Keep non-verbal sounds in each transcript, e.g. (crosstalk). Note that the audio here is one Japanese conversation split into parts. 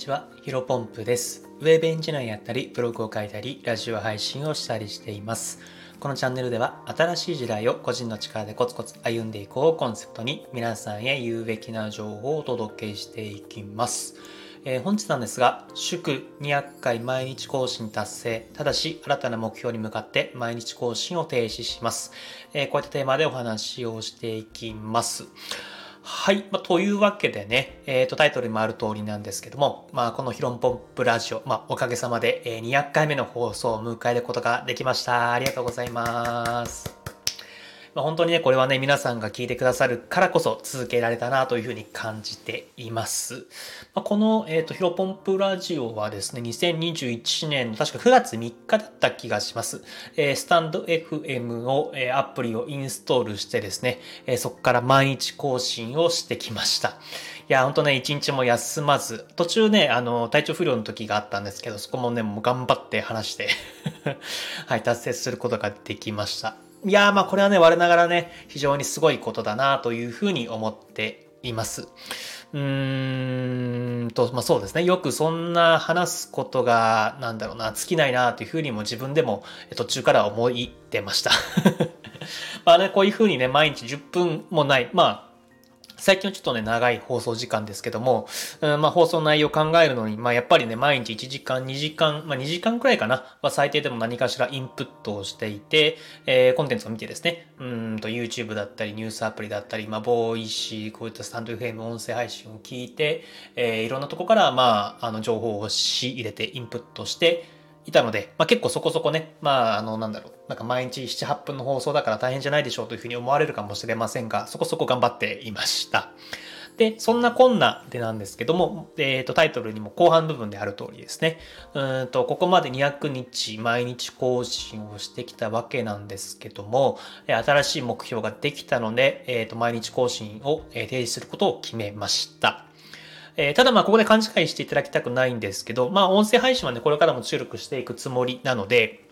ちは、ヒロポンプです。ウェブエンジニアやったり、ブログを書いたり、ラジオ配信をしたりしています。このチャンネルでは、新しい時代を個人の力でコツコツ歩んでいこうをコンセプトに、皆さんへ有べきな情報をお届けしていきます。えー本日なんですが、祝200回毎日更新達成、ただし新たな目標に向かって毎日更新を停止します。えーこういったテーマでお話をしていきます。はい。まあ、というわけでね、えっ、と、タイトルにもある通りなんですけども、まあ、このヒロンポンプラジオ、まあ、おかげさまで、え200回目の放送を迎えることができました。ありがとうございます。まあ、本当にね、これはね、皆さんが聞いてくださるからこそ続けられたなというふうに感じています。まあ、この、えっ、と、ヒロポンプラジオはですね、2021年の確か9月3日だった気がします。えースタンド FM を、えーアプリをインストールしてですね、えそこから毎日更新をしてきました。いや、ほんとね、一日も休まず、途中ね、あの、体調不良の時があったんですけど、そこもね、もう頑張って話して、(laughs) はい、達成することができました。いやー、まあこれはね、我ながらね、非常にすごいことだなというふうに思っています。うーんと、まあそうですね。よくそんな話すことが、なんだろうな、尽きないなというふうにも自分でも途中から思い出ました。(laughs) まあね、こういうふうにね、毎日10分もない、まあ、最近はちょっとね、長い放送時間ですけども、うん、まあ放送内容を考えるのに、まあやっぱりね、毎日1時間、2時間、まあ2時間くらいかな、ま最低でも何かしらインプットをしていて、えーコンテンツを見てですね、うんと YouTube だったり、ニュースアプリだったり、まあ Voicy、こういったスタンド FM 音声配信を聞いて、えーいろんなとこから、まあ、あの情報を仕入れてインプットして、いたので、まあ、結構そこそこね、まあ、あの、なんだろう、なんか毎日7、8分の放送だから大変じゃないでしょうというふうに思われるかもしれませんが、そこそこ頑張っていました。で、そんなこんなでなんですけども、えっ、と、タイトルにも後半部分である通りですね。うんと、ここまで200日毎日更新をしてきたわけなんですけども、新しい目標ができたので、えっ、と、毎日更新を、提示することを決めました。えーただまあここで勘違いしていただきたくないんですけど、まあ音声配信はね、これからも注力していくつもりなので、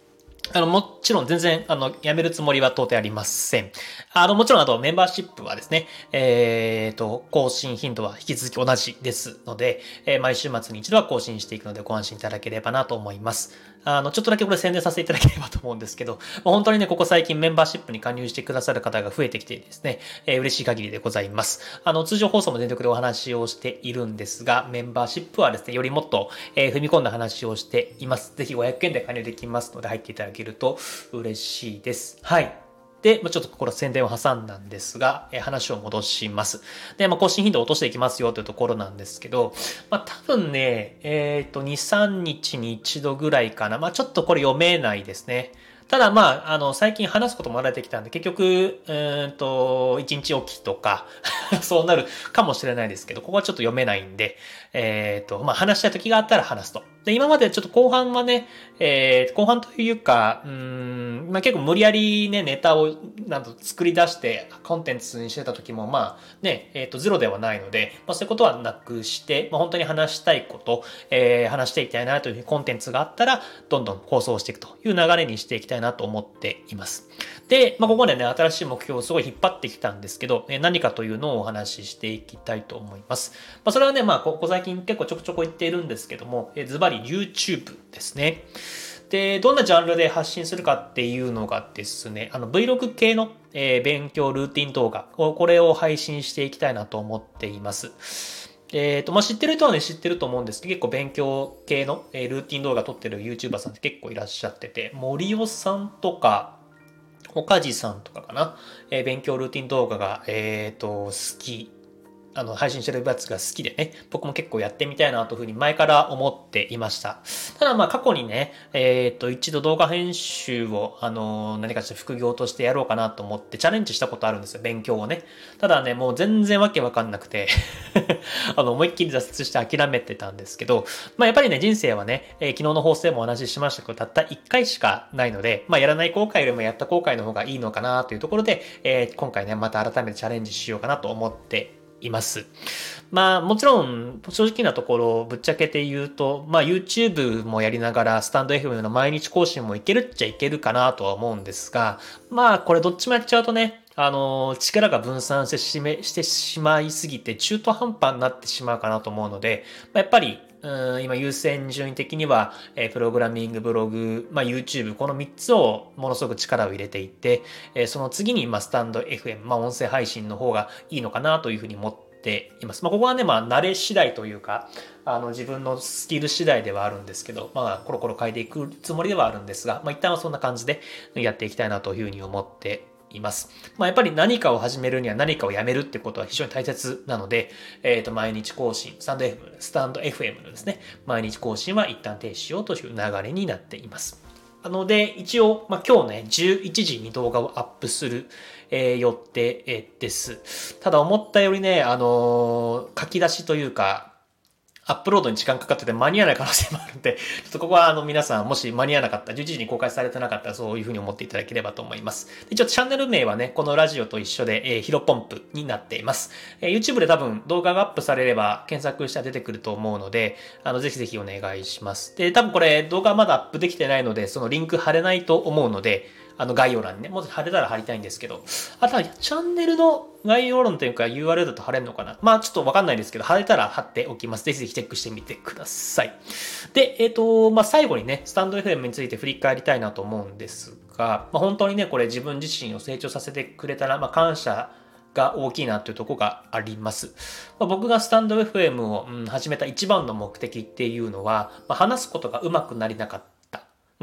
あの、もちろん全然、あの、やめるつもりは到底ありません。あの、もちろんあとメンバーシップはですね、えっ、と、更新頻度は引き続き同じですので、えー毎週末に一度は更新していくのでご安心いただければなと思います。あの、ちょっとだけこれ宣伝させていただければと思うんですけど、(laughs) まあ本当にね、ここ最近メンバーシップに加入してくださる方が増えてきてですね、えー嬉しい限りでございます。あの、通常放送も全力でお話をしているんですが、メンバーシップはですね、よりもっと、えー踏み込んだ話をしています。ぜひ500円で加入できますので、入っていただけると嬉しいです。はい。で、まあちょっとここ宣伝を挟んだんですが、えー話を戻します。で、まあ、更新頻度を落としていきますよというところなんですけど、まあ、多分ね、えっ、と、2、3日に一度ぐらいかな。まあ、ちょっとこれ読めないですね。ただまあ、あの、最近話すことも慣れてきたんで、結局、うーんと、1日おきとか、(laughs) そうなるかもしれないですけど、ここはちょっと読めないんで、えっ、と、まあ、話したい時があったら話すと。で、今までちょっと後半はね、えー後半というか、うん、まあ、結構無理やりね、ネタを、なんと作り出して、コンテンツにしてた時も、まあ、ね、えっ、と、ゼロではないので、まあ、そういうことはなくして、まあ、本当に話したいこと、えー話していきたいなというコンテンツがあったら、どんどん放送していくという流れにしていきたいなと思っています。で、まあ、ここまでね、新しい目標をすごい引っ張ってきたんですけど、えー何かというのをお話ししていきたいと思います。まあ、それはね、まあ、ここ最近結構ちょくちょく言っているんですけども、えーズバリ YouTube ですね。で、どんなジャンルで発信するかっていうのがですね、あの Vlog 系の、えー勉強ルーティン動画を、これを配信していきたいなと思っています。えっ、と、まあ、知ってる人はね、知ってると思うんですけど、結構勉強系の、えールーティン動画撮ってる YouTuber さんって結構いらっしゃってて、森尾さんとか、岡地さんとかかな、え勉強ルーティン動画が、えっ、と、好きあの、配信してるやつが好きでね、僕も結構やってみたいなというふうに前から思っていました。ただまあ過去にね、えっ、と、一度動画編集を、あの、何かしら副業としてやろうかなと思ってチャレンジしたことあるんですよ、勉強をね。ただね、もう全然わけわかんなくて、(laughs) あの、思いっきり挫折して諦めてたんですけど、まあやっぱりね、人生はね、えー昨日の放送でもお話ししましたけど、たった1回しかないので、まあやらない後悔よりもやった後悔の方がいいのかなというところで、えー今回ね、また改めてチャレンジしようかなと思っています。まあもちろん正直なところぶっちゃけて言うと、まあ YouTube もやりながらスタンド FM の毎日更新もいけるっちゃいけるかなとは思うんですが、まあこれどっちもやっちゃうとね、あの、力が分散してしめしてしまいすぎて中途半端になってしまうかなと思うので、まあやっぱりうん今優先順位的には、えー、プログラミング、ブログ、まあ、YouTube、この3つをものすごく力を入れていて、えー、その次に、まあ、スタンド FM、まあ、音声配信の方がいいのかなというふうに思っています。まあ、ここはね、まあ、慣れ次第というか、あの、自分のスキル次第ではあるんですけど、まあ、コロコロ変えていくつもりではあるんですが、まあ、一旦はそんな感じでやっていきたいなというふうに思っています。まあ、やっぱり何かを始めるには何かをやめるってことは非常に大切なので、えっ、ー、と、毎日更新、スタンド FM、スタンド FM のですね、毎日更新は一旦停止しようという流れになっています。なので、一応、まあ、今日ね、11時に動画をアップする、えー、予定です。ただ思ったよりね、あのー、書き出しというか、アップロードに時間かかってて間に合わない可能性もあるんで、(laughs) ちょっとここはあの皆さんもし間に合わなかった、11時に公開されてなかったらそういうふうに思っていただければと思います。で、ちょっとチャンネル名はね、このラジオと一緒で、えー、ヒロポンプになっています。えー、YouTube で多分動画がアップされれば検索したら出てくると思うので、あの、ぜひぜひお願いします。で、多分これ動画まだアップできてないので、そのリンク貼れないと思うので、あの概要欄にね、もし貼れたら貼りたいんですけど、あとはチャンネルの概要欄というか URL だと貼れるのかな？まあちょっとわかんないですけど、貼れたら貼っておきます。ぜひぜひチェックしてみてください。で、えっ、ー、と、まあ最後にね、スタンド FM について振り返りたいなと思うんですが、まあ本当にね、これ自分自身を成長させてくれたら、まあ感謝が大きいなというとこがあります。まあ、僕がスタンド FM を、うん、始めた一番の目的っていうのは、まあ、話すことが上手くなりなかった。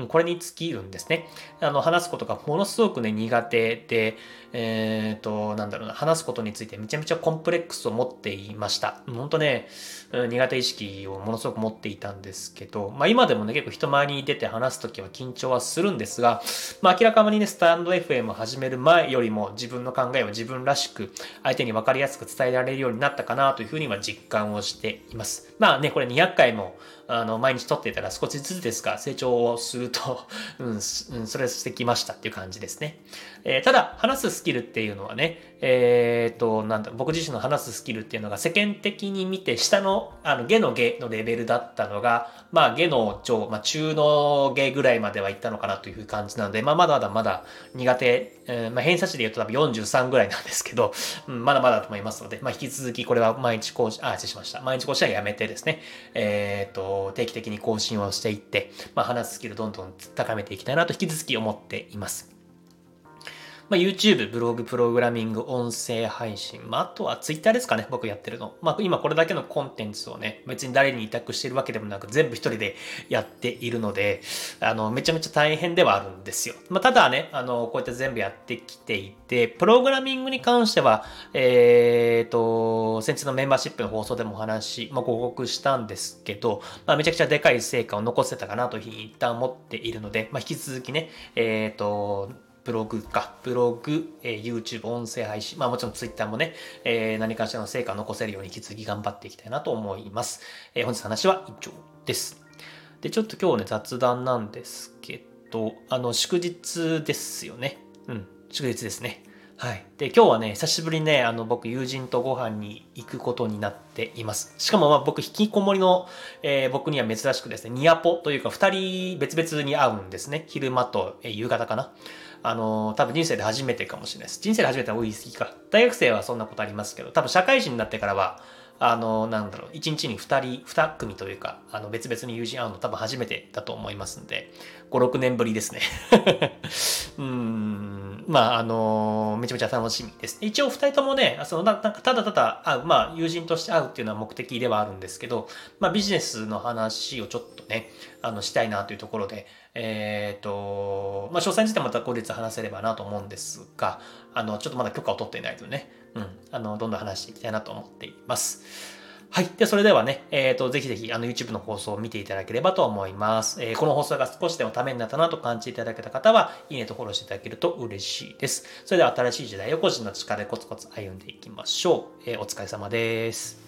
これに尽きるんですね。あの、話すことがものすごくね、苦手で、えっ、ー、と、なんだろうな、話すことについてめちゃめちゃコンプレックスを持っていました。本当ね、苦手意識をものすごく持っていたんですけど、まあ今でもね、結構人前に出て話すときは緊張はするんですが、まあ明らかにね、スタンド FM を始める前よりも自分の考えを自分らしく相手に分かりやすく伝えられるようになったかなというふうには実感をしています。まあね、これ200回もあの、毎日撮っていたら少しずつですが、成長をすると (laughs) うん、うん、それしてきましたっていう感じですね。えー、ただ、話すスキルっていうのはね、えっ、と、なんだ、僕自身の話すスキルっていうのが世間的に見て下の、あの、下の下のレベルだったのが、まあ、下の上、まあ、中の下ぐらいまでは行ったのかなという感じなので、まあ、まだまだまだ苦手、えー、まあ、偏差値で言うと多分43ぐらいなんですけど、うん、まだまだと思いますので、まあ、引き続きこれは毎日講師、あ、失礼しました。毎日講師はやめてですね、えっ、と、定期的に更新をしていって、まあ、話すスキルどんどん高めていきたいなと引き続き思っています。まあ、YouTube、ブログ、プログラミング、音声配信、まあ、あとは Twitter ですかね、僕やってるの。まあ、今これだけのコンテンツをね、別に誰に委託してるわけでもなく、全部一人でやっているので、あの、めちゃめちゃ大変ではあるんですよ。まあ、ただね、あの、こうやって全部やってきていて、プログラミングに関しては、えっ、ー、と、先日のメンバーシップの放送でもお話、まあ、ご報告したんですけど、まあ、めちゃくちゃでかい成果を残せたかなというふうに一旦思っているので、まあ、引き続きね、えっ、ー、と、ブログか、ブログ、えー、YouTube、音声配信、まあもちろん Twitter もね、えー、何かしらの成果を残せるように引き続き頑張っていきたいなと思います。えー、本日の話は以上です。で、ちょっと今日ね、雑談なんですけど、あの、祝日ですよね。うん、祝日ですね。はい。で、今日はね、久しぶりにね、あの、僕、友人とご飯に行くことになっています。しかも、まあ、僕、引きこもりの、えー、僕には珍しくですね、ニアポというか、二人別々に会うんですね。昼間と、えー、夕方かな。あの、多分人生で初めてかもしれないです。人生で初めては多いすぎか。大学生はそんなことありますけど、多分社会人になってからは、あの、なんだろう、一日に二人、二組というか、あの、別々に友人会うの多分初めてだと思いますんで、5、6年ぶりですね。(laughs) うん、まあ、あの、めちゃめちゃ楽しみです。一応二人ともね、その、なんかただただ会う、まあ、友人として会うっていうのは目的ではあるんですけど、まあ、ビジネスの話をちょっとね、あの、したいなというところで、えっ、ー、と、まあ、詳細についてまた後日話せればなと思うんですが、あの、ちょっとまだ許可を取っていないとね、うん、あの、どんどん話していきたいなと思っています。はい。で、それではね、えっ、ー、と、ぜひぜひ、あの、YouTube の放送を見ていただければと思います。えー、この放送が少しでもためになったなと感じていただけた方は、いいねとフォローしていただけると嬉しいです。それでは、新しい時代を個人の力でコツコツ歩んでいきましょう。えー、お疲れ様です。